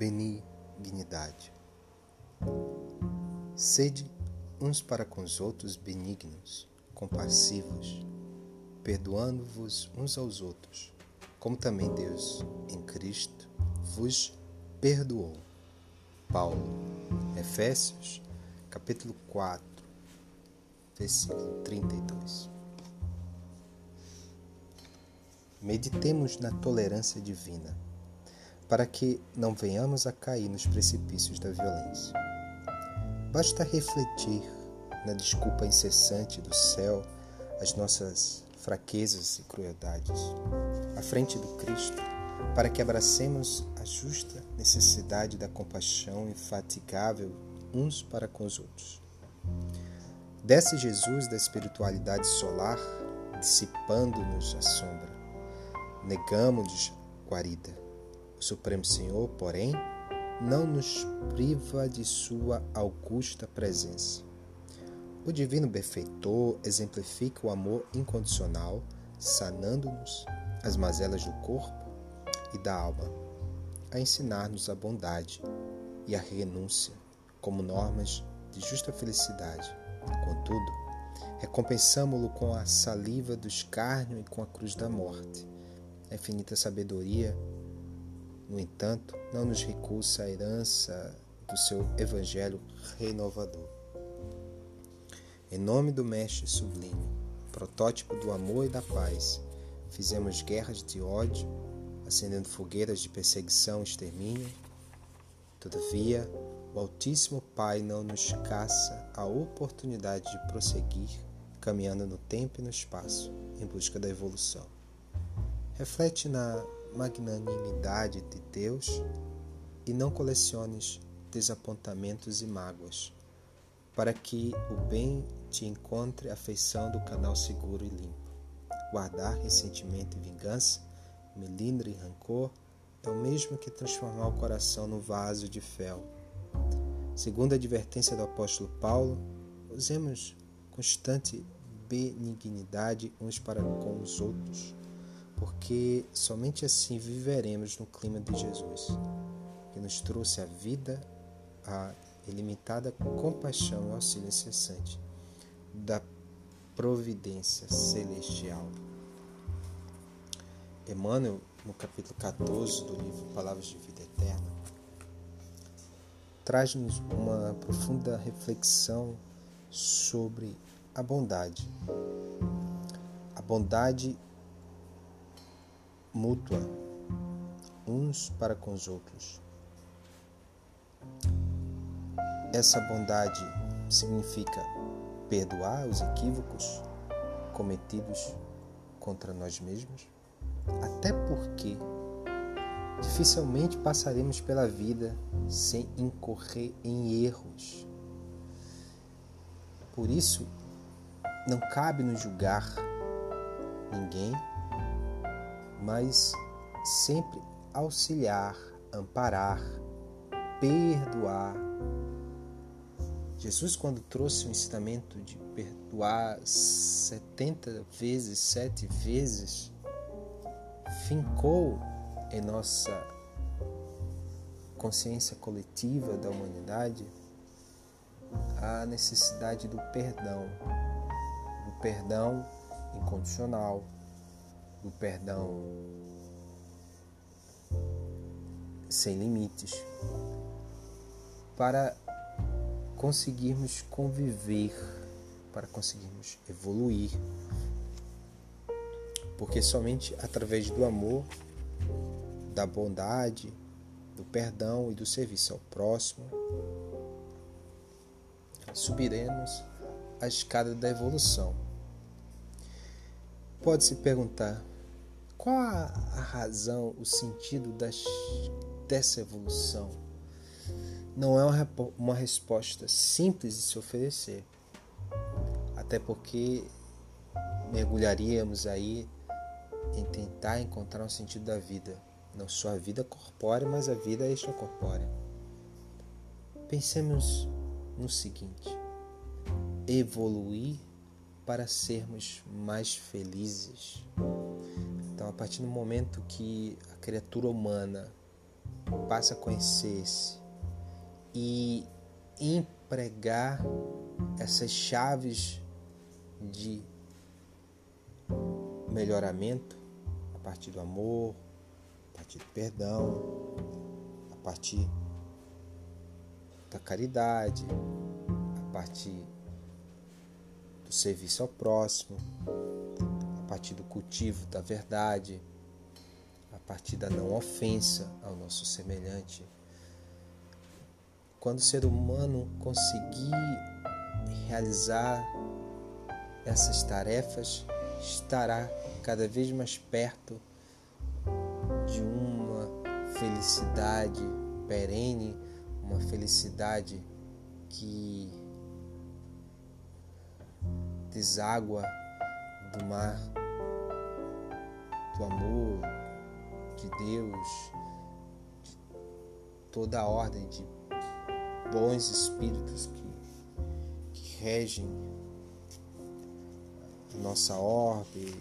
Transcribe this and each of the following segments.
benignidade. Sede uns para com os outros benignos, compassivos, perdoando-vos uns aos outros, como também Deus, em Cristo, vos perdoou. Paulo, Efésios, capítulo 4, versículo 32. Meditemos na tolerância divina, para que não venhamos a cair nos precipícios da violência. Basta refletir na desculpa incessante do céu às nossas fraquezas e crueldades, à frente do Cristo, para que abracemos a justa necessidade da compaixão infatigável uns para com os outros. Desce Jesus da espiritualidade solar, dissipando-nos a sombra negamos-lhes guarida. O Supremo Senhor, porém, não nos priva de sua augusta presença. O Divino Benfeitor exemplifica o amor incondicional, sanando-nos as mazelas do corpo e da alma, a ensinar-nos a bondade e a renúncia como normas de justa felicidade. Contudo, recompensamo-lo com a saliva do escárnio e com a cruz da morte a infinita sabedoria, no entanto, não nos recusa a herança do seu evangelho renovador. Em nome do Mestre Sublime, protótipo do amor e da paz, fizemos guerras de ódio, acendendo fogueiras de perseguição e extermínio. Todavia, o Altíssimo Pai não nos caça a oportunidade de prosseguir caminhando no tempo e no espaço em busca da evolução. Reflete na magnanimidade de Deus e não coleciones desapontamentos e mágoas, para que o bem te encontre a feição do canal seguro e limpo. Guardar ressentimento e vingança, melindre e rancor é o mesmo que transformar o coração no vaso de fel. Segundo a advertência do apóstolo Paulo, usemos constante benignidade uns para com os outros porque somente assim viveremos no clima de Jesus, que nos trouxe a vida, a ilimitada compaixão e auxílio incessante da providência celestial. Emmanuel, no capítulo 14 do livro Palavras de Vida Eterna, traz-nos uma profunda reflexão sobre a bondade. A bondade mútua uns para com os outros. Essa bondade significa perdoar os equívocos cometidos contra nós mesmos, até porque dificilmente passaremos pela vida sem incorrer em erros. Por isso, não cabe nos julgar ninguém mas sempre auxiliar, amparar, perdoar. Jesus, quando trouxe o ensinamento de perdoar 70 vezes, sete vezes, fincou em nossa consciência coletiva da humanidade a necessidade do perdão, do perdão incondicional, do perdão sem limites, para conseguirmos conviver, para conseguirmos evoluir. Porque somente através do amor, da bondade, do perdão e do serviço ao próximo, subiremos a escada da evolução. Pode se perguntar qual a, razão, o sentido das, dessa evolução? Não é uma, resposta simples de se oferecer, até porque mergulharíamos aí em tentar encontrar um sentido da vida, não só a vida corpórea, mas a vida extracorpórea. Pensemos no seguinte: evoluir para sermos mais felizes. Então, a partir do momento que a criatura humana passa a conhecer-se e empregar essas chaves de melhoramento a partir do amor, a partir do perdão, a partir da caridade, a partir do serviço ao próximo, partir do cultivo da verdade, a partir da não ofensa ao nosso semelhante. Quando o ser humano conseguir realizar essas tarefas, estará cada vez mais perto de uma felicidade perene, uma felicidade que deságua do mar do amor de Deus, de toda a ordem de bons espíritos que, que regem nossa orbe.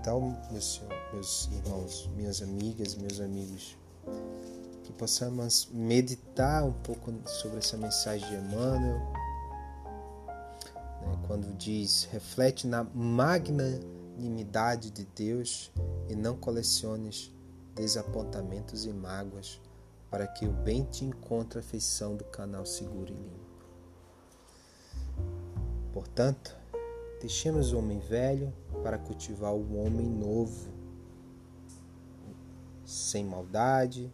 Então, meus, irmãos, minhas amigas, meus amigos, que possamos meditar um pouco sobre essa mensagem de Emmanuel, quando diz: reflete na magnanimidade de Deus e não coleciones desapontamentos e mágoas, para que o bem te encontre a feição do canal seguro e limpo. Portanto, deixemos o homem velho para cultivar o homem novo, sem maldade,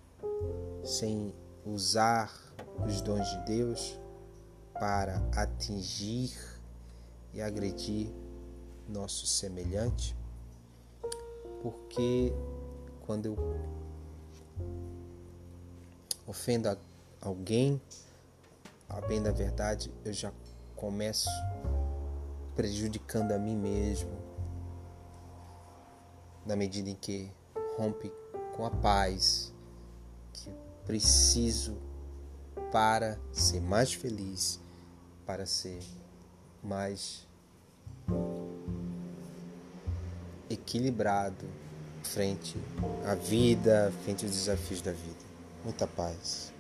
sem usar os dons de Deus para atingir e agredir nosso semelhante, porque quando eu ofendo alguém, a bem da verdade, eu já começo prejudicando a mim mesmo, na medida em que rompe com a paz, que preciso para ser mais feliz, para ser mais equilibrado frente à vida, frente aos desafios da vida. Muita paz.